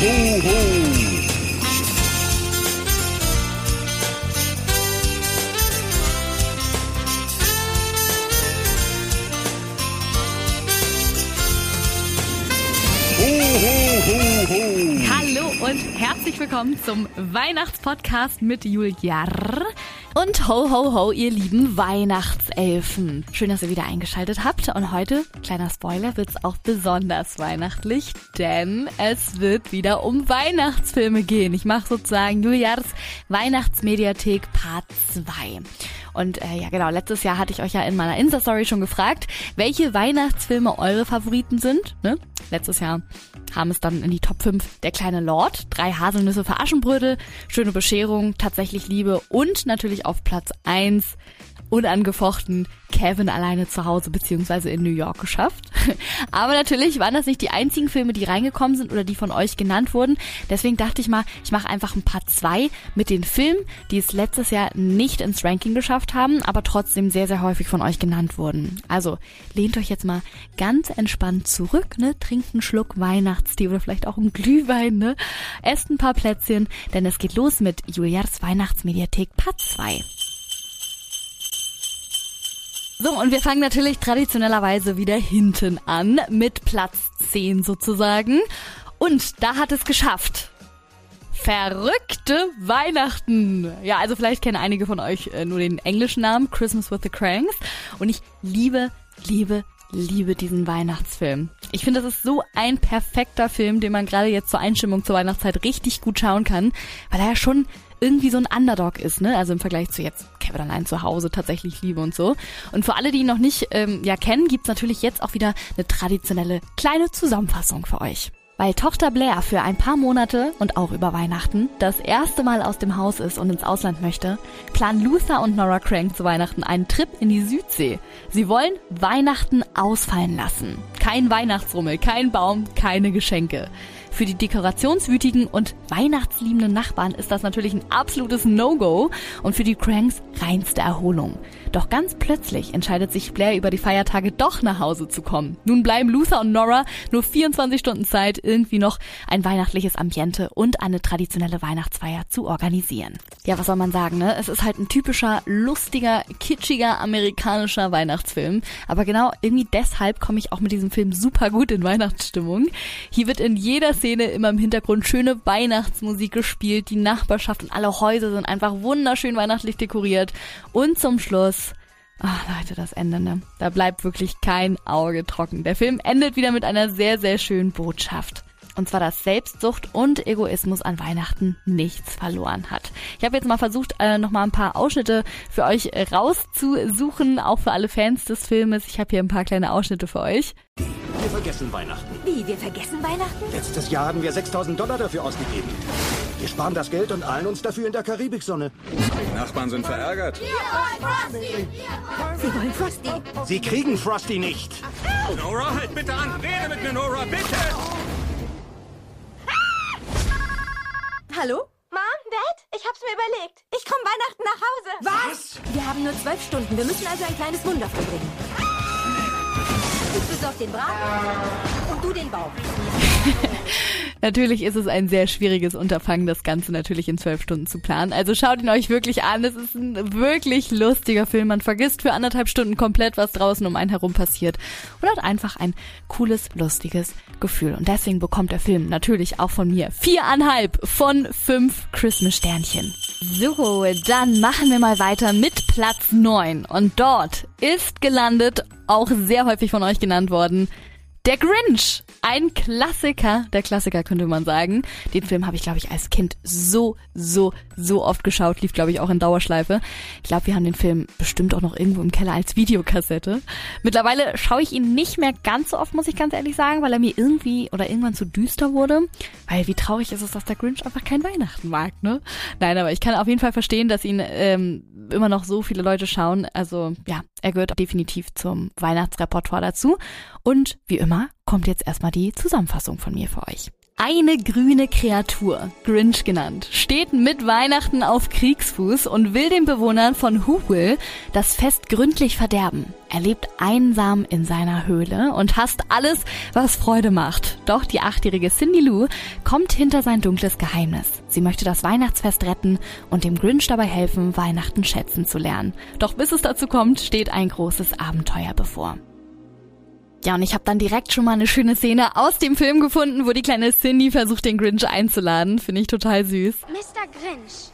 ho, ho. Hallo und herzlich willkommen zum Weihnachtspodcast mit Juliar. Und ho ho ho, ihr lieben Weihnachtselfen. Schön, dass ihr wieder eingeschaltet habt. Und heute, kleiner Spoiler, wird's auch besonders weihnachtlich, denn es wird wieder um Weihnachtsfilme gehen. Ich mache sozusagen Juliars Weihnachtsmediathek Part 2. Und äh, ja genau, letztes Jahr hatte ich euch ja in meiner Insta-Story schon gefragt, welche Weihnachtsfilme eure Favoriten sind. Ne? Letztes Jahr haben es dann in die Top 5 Der kleine Lord, drei Haselnüsse für Aschenbrödel, Schöne Bescherung, Tatsächlich Liebe und natürlich auf Platz 1 unangefochten Kevin alleine zu Hause beziehungsweise in New York geschafft. Aber natürlich waren das nicht die einzigen Filme, die reingekommen sind oder die von euch genannt wurden. Deswegen dachte ich mal, ich mache einfach ein paar zwei mit den Filmen, die es letztes Jahr nicht ins Ranking geschafft haben, aber trotzdem sehr, sehr häufig von euch genannt wurden. Also lehnt euch jetzt mal ganz entspannt zurück, ne? Trinkt einen Schluck Weihnachtstee oder vielleicht auch einen Glühwein, ne? Esst ein paar Plätzchen, denn es geht los mit Julias Weihnachtsmediathek Part 2. So, und wir fangen natürlich traditionellerweise wieder hinten an, mit Platz 10 sozusagen. Und da hat es geschafft. Verrückte Weihnachten. Ja, also vielleicht kennen einige von euch äh, nur den englischen Namen, Christmas with the Cranks. Und ich liebe, liebe, liebe diesen Weihnachtsfilm. Ich finde, das ist so ein perfekter Film, den man gerade jetzt zur Einstimmung zur Weihnachtszeit richtig gut schauen kann, weil er ja schon irgendwie so ein Underdog ist, ne? Also im Vergleich zu jetzt Kevin allein zu Hause, tatsächlich Liebe und so. Und für alle, die ihn noch nicht ähm, ja kennen, gibt's natürlich jetzt auch wieder eine traditionelle kleine Zusammenfassung für euch. Weil Tochter Blair für ein paar Monate und auch über Weihnachten das erste Mal aus dem Haus ist und ins Ausland möchte, planen Luther und Nora Crank zu Weihnachten einen Trip in die Südsee. Sie wollen Weihnachten ausfallen lassen. Kein Weihnachtsrummel, kein Baum, keine Geschenke. Für die dekorationswütigen und weihnachtsliebenden Nachbarn ist das natürlich ein absolutes No-Go und für die Cranks reinste Erholung. Doch ganz plötzlich entscheidet sich Blair über die Feiertage doch nach Hause zu kommen. Nun bleiben Luther und Nora nur 24 Stunden Zeit, irgendwie noch ein weihnachtliches Ambiente und eine traditionelle Weihnachtsfeier zu organisieren. Ja, was soll man sagen, ne? Es ist halt ein typischer, lustiger, kitschiger amerikanischer Weihnachtsfilm. Aber genau irgendwie deshalb komme ich auch mit diesem Film super gut in Weihnachtsstimmung. Hier wird in jeder Szene immer im Hintergrund schöne Weihnachtsmusik gespielt. Die Nachbarschaft und alle Häuser sind einfach wunderschön weihnachtlich dekoriert. Und zum Schluss Ach Leute, das Ende, ne? Da bleibt wirklich kein Auge trocken. Der Film endet wieder mit einer sehr, sehr schönen Botschaft. Und zwar, dass Selbstsucht und Egoismus an Weihnachten nichts verloren hat. Ich habe jetzt mal versucht, äh, nochmal ein paar Ausschnitte für euch rauszusuchen, auch für alle Fans des Filmes. Ich habe hier ein paar kleine Ausschnitte für euch. Wir vergessen Weihnachten. Wie, wir vergessen Weihnachten? Letztes Jahr haben wir 6000 Dollar dafür ausgegeben. Wir sparen das Geld und eilen uns dafür in der Karibiksonne. Die Nachbarn sind verärgert. Sie wollen Frosty. Sie kriegen Frosty nicht. Nora, halt bitte an. Rede mit mir, Nora, bitte. Hallo? Mom, Dad, ich hab's mir überlegt. Ich komme Weihnachten nach Hause. Was? Wir haben nur zwölf Stunden. Wir müssen also ein kleines Wunder vollbringen. Ich besorg den Braten und du den Baum. Natürlich ist es ein sehr schwieriges Unterfangen, das Ganze natürlich in zwölf Stunden zu planen. Also schaut ihn euch wirklich an. Es ist ein wirklich lustiger Film. Man vergisst für anderthalb Stunden komplett, was draußen um einen herum passiert. Und hat einfach ein cooles, lustiges Gefühl. Und deswegen bekommt der Film natürlich auch von mir viereinhalb von fünf Christmas-Sternchen. So, dann machen wir mal weiter mit Platz neun. Und dort ist gelandet, auch sehr häufig von euch genannt worden, der Grinch. Ein Klassiker, der Klassiker könnte man sagen. Den Film habe ich, glaube ich, als Kind so, so, so oft geschaut. Lief, glaube ich, auch in Dauerschleife. Ich glaube, wir haben den Film bestimmt auch noch irgendwo im Keller als Videokassette. Mittlerweile schaue ich ihn nicht mehr ganz so oft, muss ich ganz ehrlich sagen, weil er mir irgendwie oder irgendwann zu düster wurde. Weil wie traurig ist es, dass der Grinch einfach kein Weihnachten mag, ne? Nein, aber ich kann auf jeden Fall verstehen, dass ihn ähm, immer noch so viele Leute schauen. Also ja, er gehört definitiv zum Weihnachtsrepertoire dazu. Und wie immer kommt jetzt erstmal die Zusammenfassung von mir für euch. Eine grüne Kreatur, Grinch genannt, steht mit Weihnachten auf Kriegsfuß und will den Bewohnern von Whoville das Fest gründlich verderben. Er lebt einsam in seiner Höhle und hasst alles, was Freude macht. Doch die achtjährige Cindy Lou kommt hinter sein dunkles Geheimnis. Sie möchte das Weihnachtsfest retten und dem Grinch dabei helfen, Weihnachten schätzen zu lernen. Doch bis es dazu kommt, steht ein großes Abenteuer bevor. Ja, und ich habe dann direkt schon mal eine schöne Szene aus dem Film gefunden, wo die kleine Cindy versucht, den Grinch einzuladen. Finde ich total süß. Mr. Grinch,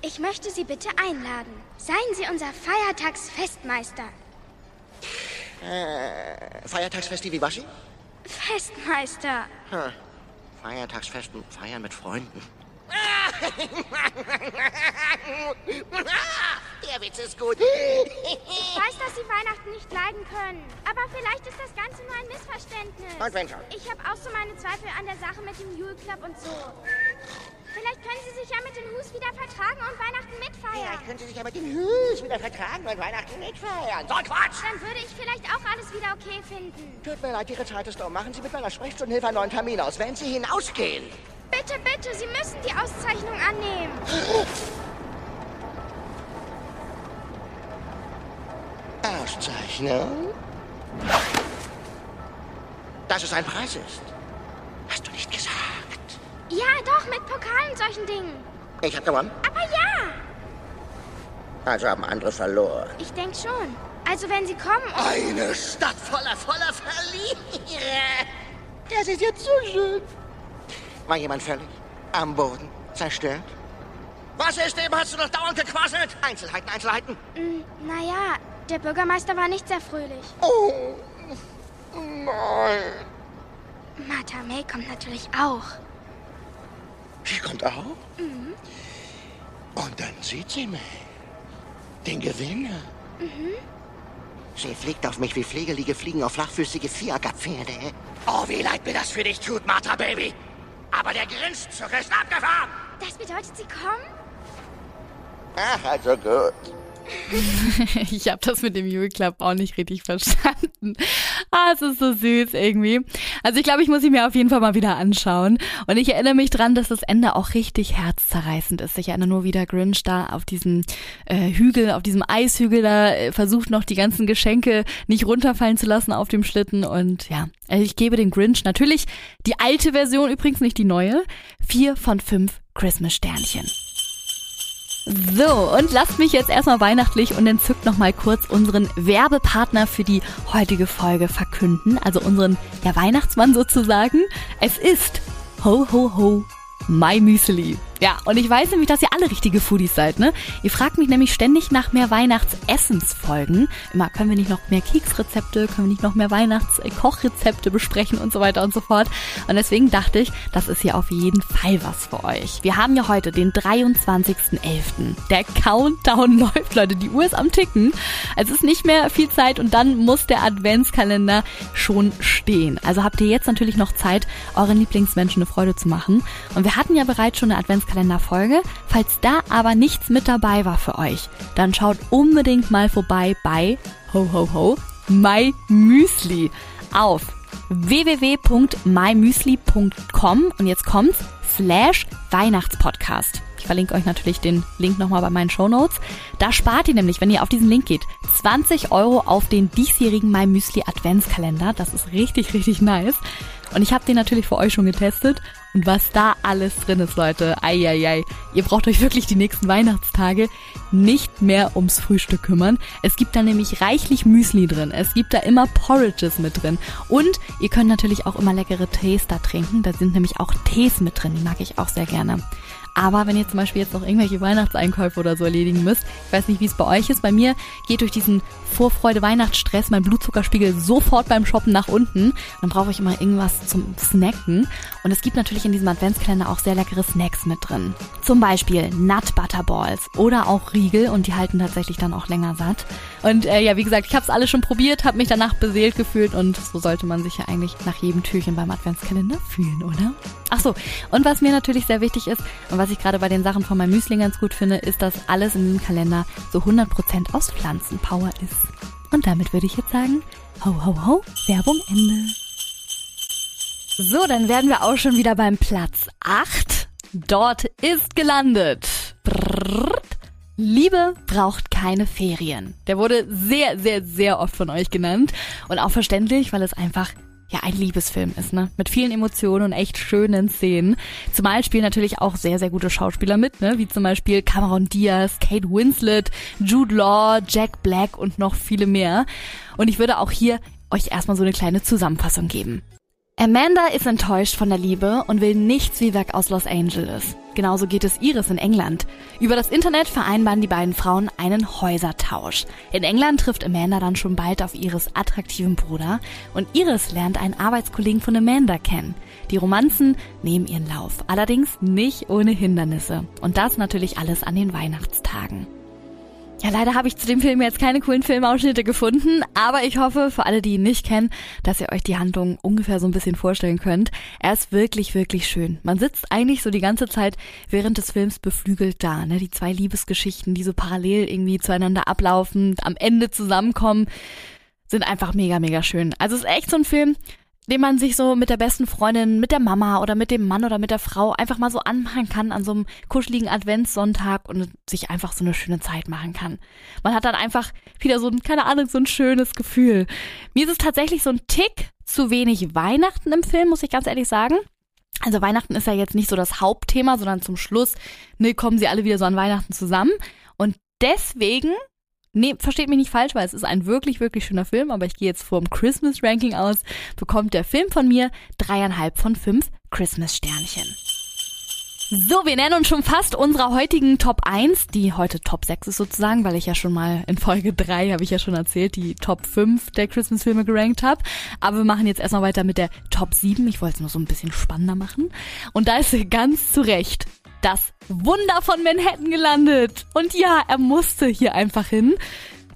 ich möchte Sie bitte einladen. Seien Sie unser Feiertagsfestmeister. Äh, Feiertagsfest wie Waschi? Festmeister. Hm. Feiertagsfesten, feiern mit Freunden. Der Witz ist gut. Ich weiß, dass Sie Weihnachten nicht leiden können. Aber vielleicht ist das Ganze nur ein Missverständnis. Und wenn schon? Ich habe auch so meine Zweifel an der Sache mit dem Yule Club und so. Vielleicht können Sie sich ja mit den Hus wieder vertragen und Weihnachten mitfeiern. Vielleicht können Sie sich ja mit den Hüs wieder vertragen und Weihnachten mitfeiern. So Quatsch! Dann würde ich vielleicht auch alles wieder okay finden. Tut mir leid, Ihre Zeit ist um. Machen Sie mit meiner Sprechstundenhilfe einen neuen Termin aus. Wenn Sie hinausgehen. Bitte, bitte, Sie müssen die Auszeichnung annehmen. Auszeichnung? Dass es ein Preis ist. Hast du nicht gesagt. Ja, doch, mit Pokal und solchen Dingen. Ich hab gewonnen. Aber ja, Also haben andere verloren. ich denke schon. Also wenn Sie kommen und... Eine Stadt voller, voller Verlierer. Das ist jetzt so schön. War jemand völlig am Boden zerstört? Was ist dem? Hast du noch dauernd gequasselt? Einzelheiten, Einzelheiten. Mm, naja, der Bürgermeister war nicht sehr fröhlich. Oh, nein. Martha May kommt natürlich auch. Sie kommt auch? Und dann sieht sie mich. Den Gewinner. Sie fliegt auf mich wie Pflegelige fliegen auf flachfüßige Viehackerpferde. Oh, wie leid mir das für dich tut, Martha Baby. Aber der Grinszug ist abgefahren. Das bedeutet, Sie kommen? Ach, also gut. Ich habe das mit dem Yule Club auch nicht richtig verstanden. Ah, es ist so süß irgendwie. Also ich glaube, ich muss ihn mir auf jeden Fall mal wieder anschauen. Und ich erinnere mich dran, dass das Ende auch richtig herzzerreißend ist. Ich erinnere nur, wie der Grinch da auf diesem äh, Hügel, auf diesem Eishügel da äh, versucht noch die ganzen Geschenke nicht runterfallen zu lassen auf dem Schlitten. Und ja, also ich gebe den Grinch natürlich die alte Version, übrigens nicht die neue, vier von fünf Christmas-Sternchen. So, und lasst mich jetzt erstmal weihnachtlich und entzückt nochmal kurz unseren Werbepartner für die heutige Folge verkünden. Also unseren ja, Weihnachtsmann sozusagen. Es ist Ho Ho Ho My Müsli. Ja, und ich weiß nämlich, dass ihr alle richtige Foodies seid, ne? Ihr fragt mich nämlich ständig nach mehr Weihnachtsessensfolgen. Immer, können wir nicht noch mehr Keksrezepte, können wir nicht noch mehr Weihnachtskochrezepte besprechen und so weiter und so fort. Und deswegen dachte ich, das ist hier auf jeden Fall was für euch. Wir haben ja heute den 23.11. Der Countdown läuft, Leute. Die Uhr ist am Ticken. Es ist nicht mehr viel Zeit und dann muss der Adventskalender schon stehen. Also habt ihr jetzt natürlich noch Zeit, euren Lieblingsmenschen eine Freude zu machen. Und wir hatten ja bereits schon eine Adventskalenderfolge. Falls da aber nichts mit dabei war für euch, dann schaut unbedingt mal vorbei bei Ho Ho Ho My Müsli auf www.mymüsli.com und jetzt kommt's slash Weihnachtspodcast. Ich verlinke euch natürlich den Link nochmal bei meinen Shownotes. Da spart ihr nämlich, wenn ihr auf diesen Link geht, 20 Euro auf den diesjährigen My Müsli Adventskalender. Das ist richtig, richtig nice. Und ich habe den natürlich für euch schon getestet. Und was da alles drin ist, Leute, eieiei. Ihr braucht euch wirklich die nächsten Weihnachtstage nicht mehr ums Frühstück kümmern. Es gibt da nämlich reichlich Müsli drin. Es gibt da immer Porridges mit drin. Und ihr könnt natürlich auch immer leckere Tees da trinken. Da sind nämlich auch Tees mit drin. Die mag ich auch sehr gerne. Aber wenn ihr zum Beispiel jetzt noch irgendwelche Weihnachtseinkäufe oder so erledigen müsst, ich weiß nicht, wie es bei euch ist, bei mir geht durch diesen Vorfreude-Weihnachtsstress mein Blutzuckerspiegel sofort beim Shoppen nach unten. Dann brauche ich immer irgendwas zum Snacken. Und es gibt natürlich in diesem Adventskalender auch sehr leckere Snacks mit drin. Zum Beispiel Nut Butter Balls oder auch Riegel und die halten tatsächlich dann auch länger satt. Und äh, ja, wie gesagt, ich habe es alles schon probiert, habe mich danach beseelt gefühlt und so sollte man sich ja eigentlich nach jedem Türchen beim Adventskalender fühlen, oder? Ach so, und was mir natürlich sehr wichtig ist und was ich gerade bei den Sachen von meinem Müsli ganz gut finde, ist, dass alles in diesem Kalender so 100% aus Pflanzenpower ist. Und damit würde ich jetzt sagen, ho ho ho, Werbung Ende. So, dann werden wir auch schon wieder beim Platz 8. Dort ist gelandet. Brrrt. Liebe braucht keine Ferien. Der wurde sehr, sehr, sehr oft von euch genannt. Und auch verständlich, weil es einfach ja ein Liebesfilm ist, ne? Mit vielen Emotionen und echt schönen Szenen. Zumal spielen natürlich auch sehr, sehr gute Schauspieler mit, ne? Wie zum Beispiel Cameron Diaz, Kate Winslet, Jude Law, Jack Black und noch viele mehr. Und ich würde auch hier euch erstmal so eine kleine Zusammenfassung geben. Amanda ist enttäuscht von der Liebe und will nichts wie weg aus Los Angeles. Genauso geht es Iris in England. Über das Internet vereinbaren die beiden Frauen einen Häusertausch. In England trifft Amanda dann schon bald auf Iris attraktiven Bruder und Iris lernt einen Arbeitskollegen von Amanda kennen. Die Romanzen nehmen ihren Lauf, allerdings nicht ohne Hindernisse. Und das natürlich alles an den Weihnachtstagen. Ja, leider habe ich zu dem Film jetzt keine coolen Filmausschnitte gefunden, aber ich hoffe, für alle, die ihn nicht kennen, dass ihr euch die Handlung ungefähr so ein bisschen vorstellen könnt. Er ist wirklich, wirklich schön. Man sitzt eigentlich so die ganze Zeit während des Films beflügelt da, ne? Die zwei Liebesgeschichten, die so parallel irgendwie zueinander ablaufen, am Ende zusammenkommen, sind einfach mega, mega schön. Also es ist echt so ein Film, den man sich so mit der besten Freundin, mit der Mama oder mit dem Mann oder mit der Frau einfach mal so anmachen kann an so einem kuscheligen Adventssonntag und sich einfach so eine schöne Zeit machen kann. Man hat dann einfach wieder so ein, keine Ahnung, so ein schönes Gefühl. Mir ist es tatsächlich so ein Tick zu wenig Weihnachten im Film, muss ich ganz ehrlich sagen. Also Weihnachten ist ja jetzt nicht so das Hauptthema, sondern zum Schluss ne, kommen sie alle wieder so an Weihnachten zusammen. Und deswegen Nee, versteht mich nicht falsch, weil es ist ein wirklich, wirklich schöner Film, aber ich gehe jetzt vom Christmas Ranking aus, bekommt der Film von mir dreieinhalb von fünf Christmas Sternchen. So, wir nennen uns schon fast unserer heutigen Top 1, die heute Top 6 ist sozusagen, weil ich ja schon mal in Folge 3, habe ich ja schon erzählt, die Top 5 der Christmas-Filme gerankt habe. Aber wir machen jetzt erstmal weiter mit der Top 7. Ich wollte es nur so ein bisschen spannender machen. Und da ist sie ganz zu Recht das Wunder von Manhattan gelandet. Und ja, er musste hier einfach hin.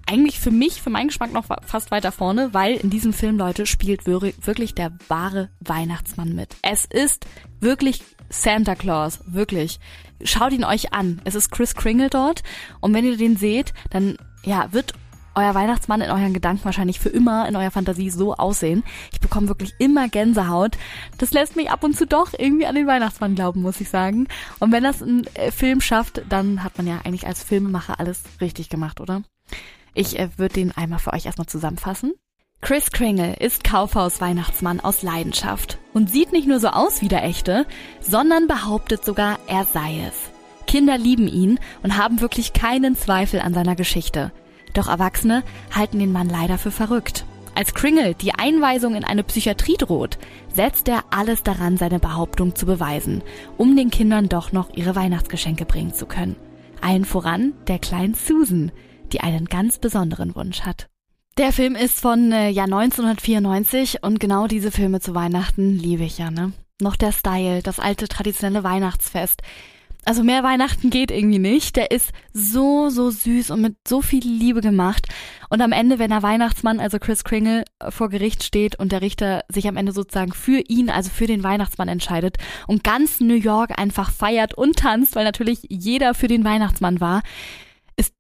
Eigentlich für mich, für meinen Geschmack noch fast weiter vorne, weil in diesem Film, Leute, spielt wirklich der wahre Weihnachtsmann mit. Es ist wirklich Santa Claus, wirklich. Schaut ihn euch an. Es ist Chris Kringle dort. Und wenn ihr den seht, dann ja, wird euer Weihnachtsmann in euren Gedanken wahrscheinlich für immer in eurer Fantasie so aussehen. Ich bekomme wirklich immer Gänsehaut. Das lässt mich ab und zu doch irgendwie an den Weihnachtsmann glauben, muss ich sagen. Und wenn das ein äh, Film schafft, dann hat man ja eigentlich als Filmemacher alles richtig gemacht, oder? Ich äh, würde den einmal für euch erstmal zusammenfassen. Chris Kringle ist Kaufhaus-Weihnachtsmann aus Leidenschaft und sieht nicht nur so aus wie der echte, sondern behauptet sogar, er sei es. Kinder lieben ihn und haben wirklich keinen Zweifel an seiner Geschichte. Doch Erwachsene halten den Mann leider für verrückt. Als Kringle die Einweisung in eine Psychiatrie droht, setzt er alles daran, seine Behauptung zu beweisen, um den Kindern doch noch ihre Weihnachtsgeschenke bringen zu können. Allen voran der kleinen Susan, die einen ganz besonderen Wunsch hat. Der Film ist von äh, Jahr 1994 und genau diese Filme zu Weihnachten liebe ich ja, ne? Noch der Style, das alte traditionelle Weihnachtsfest, also mehr Weihnachten geht irgendwie nicht. Der ist so, so süß und mit so viel Liebe gemacht. Und am Ende, wenn der Weihnachtsmann, also Chris Kringle, vor Gericht steht und der Richter sich am Ende sozusagen für ihn, also für den Weihnachtsmann entscheidet und ganz New York einfach feiert und tanzt, weil natürlich jeder für den Weihnachtsmann war,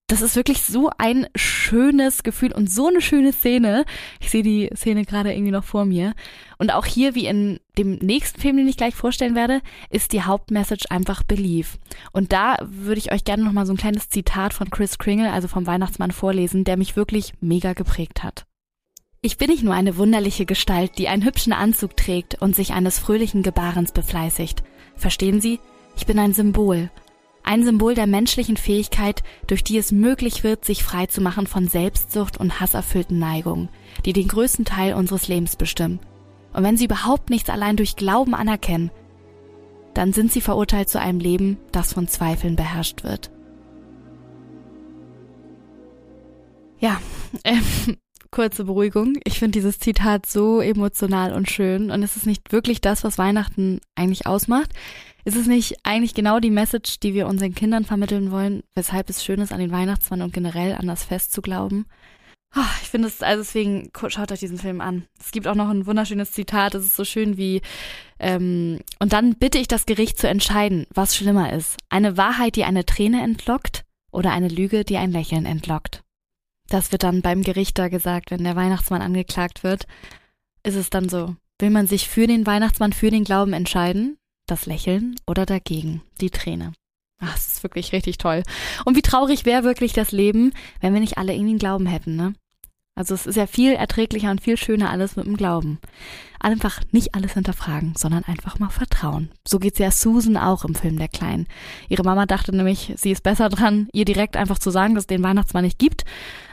das ist wirklich so ein schönes Gefühl und so eine schöne Szene. Ich sehe die Szene gerade irgendwie noch vor mir. Und auch hier, wie in dem nächsten Film, den ich gleich vorstellen werde, ist die Hauptmessage einfach Belief. Und da würde ich euch gerne noch mal so ein kleines Zitat von Chris Kringle, also vom Weihnachtsmann, vorlesen, der mich wirklich mega geprägt hat. Ich bin nicht nur eine wunderliche Gestalt, die einen hübschen Anzug trägt und sich eines fröhlichen Gebarens befleißigt. Verstehen Sie? Ich bin ein Symbol, ein Symbol der menschlichen Fähigkeit, durch die es möglich wird, sich frei zu machen von Selbstsucht und hasserfüllten Neigungen, die den größten Teil unseres Lebens bestimmen. Und wenn sie überhaupt nichts allein durch Glauben anerkennen, dann sind sie verurteilt zu einem Leben, das von Zweifeln beherrscht wird. Ja, äh, kurze Beruhigung. Ich finde dieses Zitat so emotional und schön und es ist nicht wirklich das, was Weihnachten eigentlich ausmacht. Ist es nicht eigentlich genau die Message, die wir unseren Kindern vermitteln wollen, weshalb es schön ist, an den Weihnachtsmann und generell an das Fest zu glauben? Oh, ich finde es, also deswegen schaut euch diesen Film an. Es gibt auch noch ein wunderschönes Zitat, es ist so schön wie, ähm, und dann bitte ich das Gericht zu entscheiden, was schlimmer ist. Eine Wahrheit, die eine Träne entlockt oder eine Lüge, die ein Lächeln entlockt. Das wird dann beim Gericht da gesagt, wenn der Weihnachtsmann angeklagt wird, ist es dann so, Will man sich für den Weihnachtsmann, für den Glauben entscheiden? Das Lächeln oder dagegen? Die Träne. Ach, das ist wirklich richtig toll. Und wie traurig wäre wirklich das Leben, wenn wir nicht alle irgendwie einen Glauben hätten, ne? Also es ist ja viel erträglicher und viel schöner alles mit dem Glauben. Einfach nicht alles hinterfragen, sondern einfach mal vertrauen. So geht's ja Susan auch im Film Der Kleinen. Ihre Mama dachte nämlich, sie ist besser dran, ihr direkt einfach zu sagen, dass es den Weihnachtsmann nicht gibt.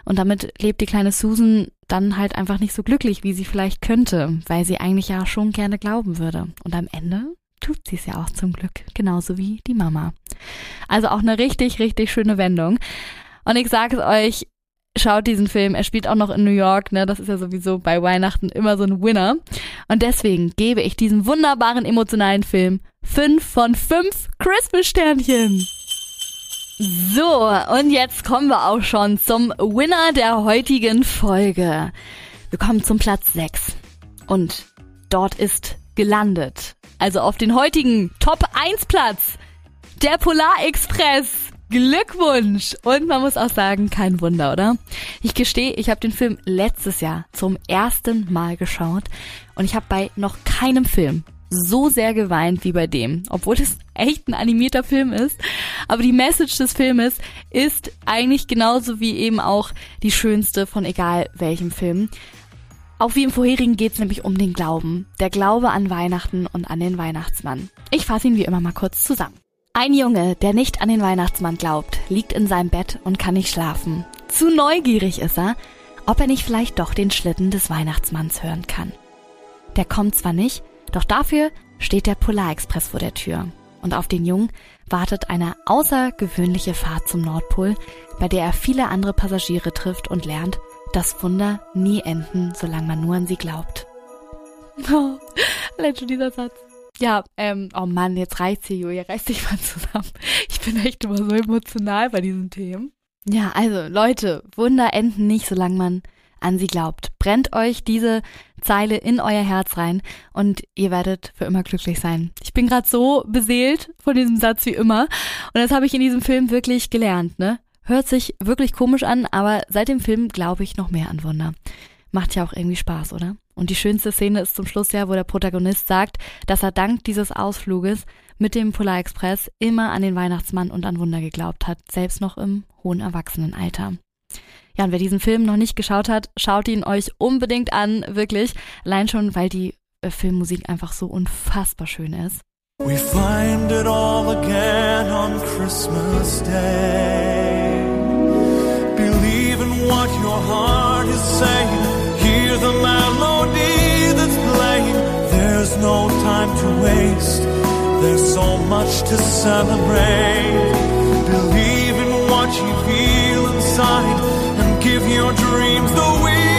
Und damit lebt die kleine Susan dann halt einfach nicht so glücklich, wie sie vielleicht könnte, weil sie eigentlich ja schon gerne glauben würde. Und am Ende tut sie es ja auch zum Glück, genauso wie die Mama. Also auch eine richtig, richtig schöne Wendung. Und ich sage es euch, schaut diesen Film. Er spielt auch noch in New York, ne? Das ist ja sowieso bei Weihnachten immer so ein Winner. Und deswegen gebe ich diesem wunderbaren emotionalen Film fünf von fünf Christmas-Sternchen. So, und jetzt kommen wir auch schon zum Winner der heutigen Folge. Wir kommen zum Platz 6. Und dort ist gelandet. Also auf den heutigen Top 1 Platz. Der Polar Express. Glückwunsch! Und man muss auch sagen, kein Wunder, oder? Ich gestehe, ich habe den Film letztes Jahr zum ersten Mal geschaut und ich habe bei noch keinem Film so sehr geweint wie bei dem, obwohl es echt ein animierter Film ist. Aber die Message des Filmes ist eigentlich genauso wie eben auch die schönste von egal welchem Film. Auch wie im vorherigen geht es nämlich um den Glauben. Der Glaube an Weihnachten und an den Weihnachtsmann. Ich fasse ihn wie immer mal kurz zusammen. Ein Junge, der nicht an den Weihnachtsmann glaubt, liegt in seinem Bett und kann nicht schlafen. Zu neugierig ist er, ob er nicht vielleicht doch den Schlitten des Weihnachtsmanns hören kann. Der kommt zwar nicht, doch dafür steht der Polarexpress vor der Tür. Und auf den Jungen wartet eine außergewöhnliche Fahrt zum Nordpol, bei der er viele andere Passagiere trifft und lernt, dass Wunder nie enden, solange man nur an sie glaubt. Oh, allein schon dieser Satz. Ja, ähm, oh Mann, jetzt reicht's hier, Julia, reiß dich mal zusammen. Ich bin echt immer so emotional bei diesen Themen. Ja, also Leute, Wunder enden nicht, solange man an sie glaubt. Brennt euch diese Zeile in euer Herz rein und ihr werdet für immer glücklich sein. Ich bin gerade so beseelt von diesem Satz wie immer und das habe ich in diesem Film wirklich gelernt, ne? Hört sich wirklich komisch an, aber seit dem Film glaube ich noch mehr an Wunder. Macht ja auch irgendwie Spaß, oder? Und die schönste Szene ist zum Schluss ja, wo der Protagonist sagt, dass er dank dieses Ausfluges mit dem Polarexpress immer an den Weihnachtsmann und an Wunder geglaubt hat, selbst noch im hohen Erwachsenenalter. Ja, und wer diesen Film noch nicht geschaut hat, schaut ihn euch unbedingt an, wirklich. Allein schon, weil die äh, Filmmusik einfach so unfassbar schön ist. We find it all again on Christmas Day. What your heart is saying. Hear the melody that's playing. There's no time to waste. There's so much to celebrate. Believe in what you feel inside and give your dreams the wings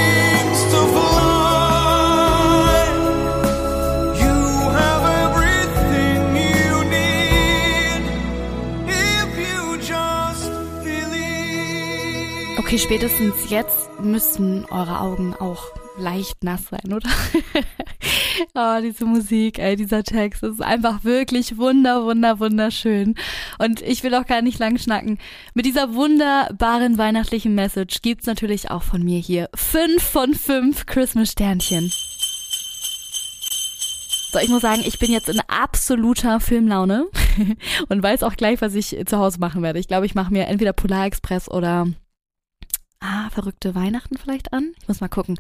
Okay, spätestens jetzt müssen eure Augen auch leicht nass sein, oder? oh, diese Musik, ey, dieser Text, ist einfach wirklich wunder, wunder, wunderschön. Und ich will auch gar nicht lang schnacken. Mit dieser wunderbaren weihnachtlichen Message gibt's natürlich auch von mir hier fünf von fünf Christmas-Sternchen. So, ich muss sagen, ich bin jetzt in absoluter Filmlaune und weiß auch gleich, was ich zu Hause machen werde. Ich glaube, ich mache mir entweder Polar Express oder ah, verrückte Weihnachten vielleicht an. Ich muss mal gucken.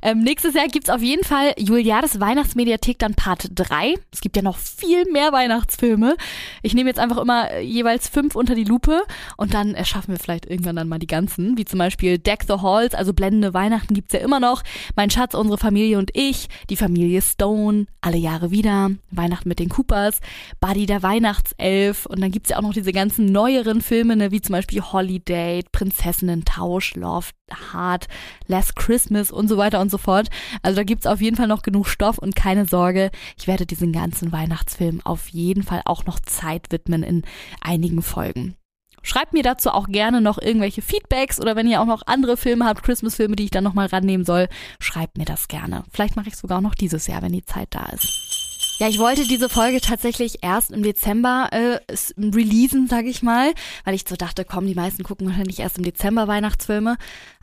Ähm, nächstes Jahr gibt's auf jeden Fall Juliades Weihnachtsmediathek dann Part 3. Es gibt ja noch viel mehr Weihnachtsfilme. Ich nehme jetzt einfach immer äh, jeweils fünf unter die Lupe und dann erschaffen wir vielleicht irgendwann dann mal die ganzen. Wie zum Beispiel Deck the Halls, also blendende Weihnachten gibt's ja immer noch. Mein Schatz, unsere Familie und ich, die Familie Stone, alle Jahre wieder, Weihnachten mit den Coopers, Buddy der Weihnachtself und dann gibt's ja auch noch diese ganzen neueren Filme, ne, wie zum Beispiel Holiday, Prinzessinnen-Tausch, Love, Heart, Last Christmas und so weiter und so fort. Also da gibt's auf jeden Fall noch genug Stoff und keine Sorge, ich werde diesen ganzen Weihnachtsfilm auf jeden Fall auch noch Zeit widmen in einigen Folgen. Schreibt mir dazu auch gerne noch irgendwelche Feedbacks oder wenn ihr auch noch andere Filme habt, Christmas-Filme, die ich dann nochmal rannehmen soll, schreibt mir das gerne. Vielleicht mache ich sogar auch noch dieses Jahr, wenn die Zeit da ist. Ja, ich wollte diese Folge tatsächlich erst im Dezember äh, releasen, sage ich mal, weil ich so dachte, komm, die meisten gucken wahrscheinlich erst im Dezember Weihnachtsfilme.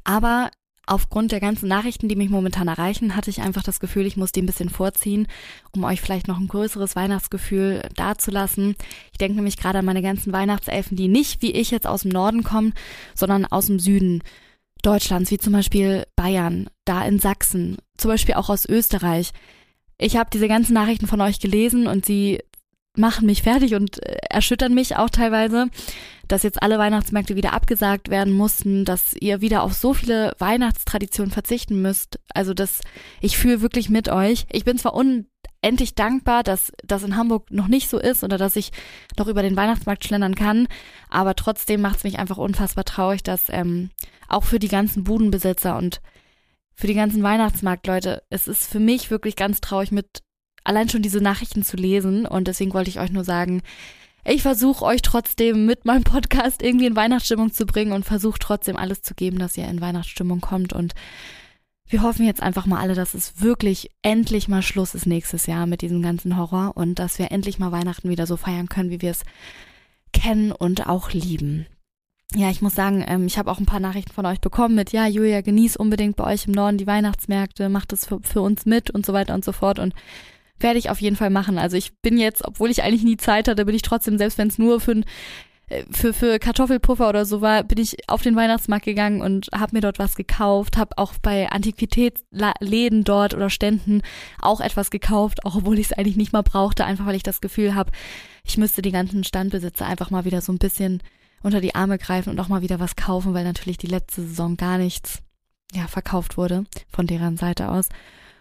Aber aufgrund der ganzen Nachrichten, die mich momentan erreichen, hatte ich einfach das Gefühl, ich muss die ein bisschen vorziehen, um euch vielleicht noch ein größeres Weihnachtsgefühl dazulassen. Ich denke nämlich gerade an meine ganzen Weihnachtselfen, die nicht wie ich jetzt aus dem Norden kommen, sondern aus dem Süden Deutschlands, wie zum Beispiel Bayern, da in Sachsen, zum Beispiel auch aus Österreich. Ich habe diese ganzen Nachrichten von euch gelesen und sie machen mich fertig und äh, erschüttern mich auch teilweise, dass jetzt alle Weihnachtsmärkte wieder abgesagt werden mussten, dass ihr wieder auf so viele Weihnachtstraditionen verzichten müsst. Also das, ich fühle wirklich mit euch. Ich bin zwar unendlich dankbar, dass das in Hamburg noch nicht so ist oder dass ich noch über den Weihnachtsmarkt schlendern kann, aber trotzdem macht es mich einfach unfassbar traurig, dass ähm, auch für die ganzen Budenbesitzer und für die ganzen Weihnachtsmarktleute, es ist für mich wirklich ganz traurig mit allein schon diese Nachrichten zu lesen. Und deswegen wollte ich euch nur sagen, ich versuche euch trotzdem mit meinem Podcast irgendwie in Weihnachtsstimmung zu bringen und versuche trotzdem alles zu geben, dass ihr in Weihnachtsstimmung kommt. Und wir hoffen jetzt einfach mal alle, dass es wirklich endlich mal Schluss ist nächstes Jahr mit diesem ganzen Horror und dass wir endlich mal Weihnachten wieder so feiern können, wie wir es kennen und auch lieben. Ja, ich muss sagen, ähm, ich habe auch ein paar Nachrichten von euch bekommen mit, ja, Julia, genieß unbedingt bei euch im Norden die Weihnachtsmärkte, macht es für, für uns mit und so weiter und so fort. Und werde ich auf jeden Fall machen. Also ich bin jetzt, obwohl ich eigentlich nie Zeit hatte, bin ich trotzdem, selbst wenn es nur für äh, für, für Kartoffelpuffer oder so war, bin ich auf den Weihnachtsmarkt gegangen und habe mir dort was gekauft, habe auch bei Antiquitätsläden dort oder Ständen auch etwas gekauft, auch obwohl ich es eigentlich nicht mal brauchte, einfach weil ich das Gefühl habe, ich müsste die ganzen Standbesitzer einfach mal wieder so ein bisschen unter die Arme greifen und auch mal wieder was kaufen, weil natürlich die letzte Saison gar nichts ja verkauft wurde von deren Seite aus.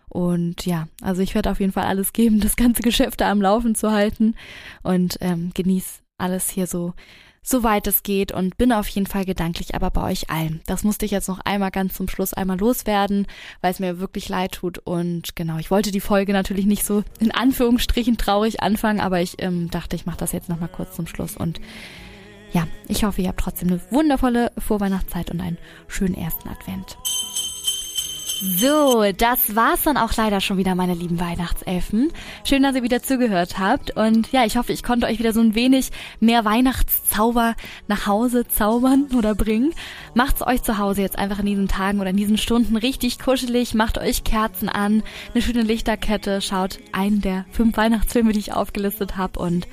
Und ja, also ich werde auf jeden Fall alles geben, das ganze Geschäft da am Laufen zu halten und ähm, genieß alles hier so, so weit es geht und bin auf jeden Fall gedanklich aber bei euch allen. Das musste ich jetzt noch einmal ganz zum Schluss einmal loswerden, weil es mir wirklich leid tut und genau, ich wollte die Folge natürlich nicht so in Anführungsstrichen traurig anfangen, aber ich ähm, dachte, ich mache das jetzt nochmal kurz zum Schluss und ja, ich hoffe, ihr habt trotzdem eine wundervolle Vorweihnachtszeit und einen schönen ersten Advent. So, das war's dann auch leider schon wieder, meine lieben Weihnachtselfen. Schön, dass ihr wieder zugehört habt. Und ja, ich hoffe, ich konnte euch wieder so ein wenig mehr Weihnachtszauber nach Hause zaubern oder bringen. Macht's euch zu Hause jetzt einfach in diesen Tagen oder in diesen Stunden richtig kuschelig. Macht euch Kerzen an, eine schöne Lichterkette. Schaut einen der fünf Weihnachtsfilme, die ich aufgelistet habe. Und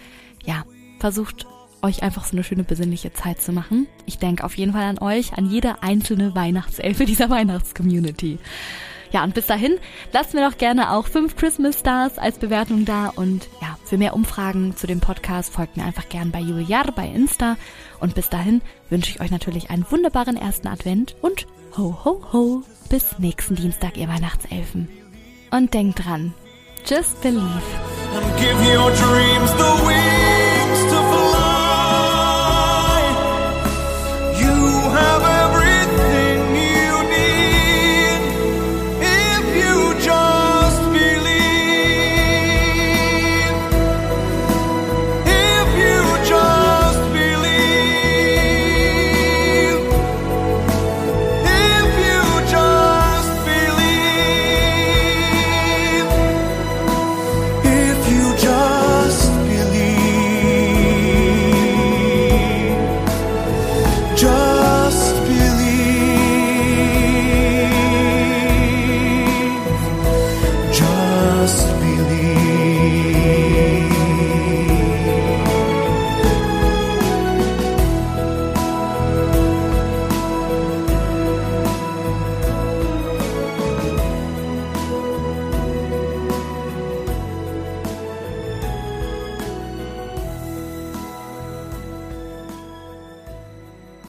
ja, versucht euch einfach so eine schöne besinnliche Zeit zu machen. Ich denke auf jeden Fall an euch, an jede einzelne Weihnachtselfe dieser Weihnachtscommunity. Ja, und bis dahin, lasst mir doch gerne auch fünf Christmas Stars als Bewertung da und ja, für mehr Umfragen zu dem Podcast folgt mir einfach gern bei Juliar bei Insta und bis dahin wünsche ich euch natürlich einen wunderbaren ersten Advent und ho ho ho, bis nächsten Dienstag, ihr Weihnachtselfen. Und denkt dran, just believe.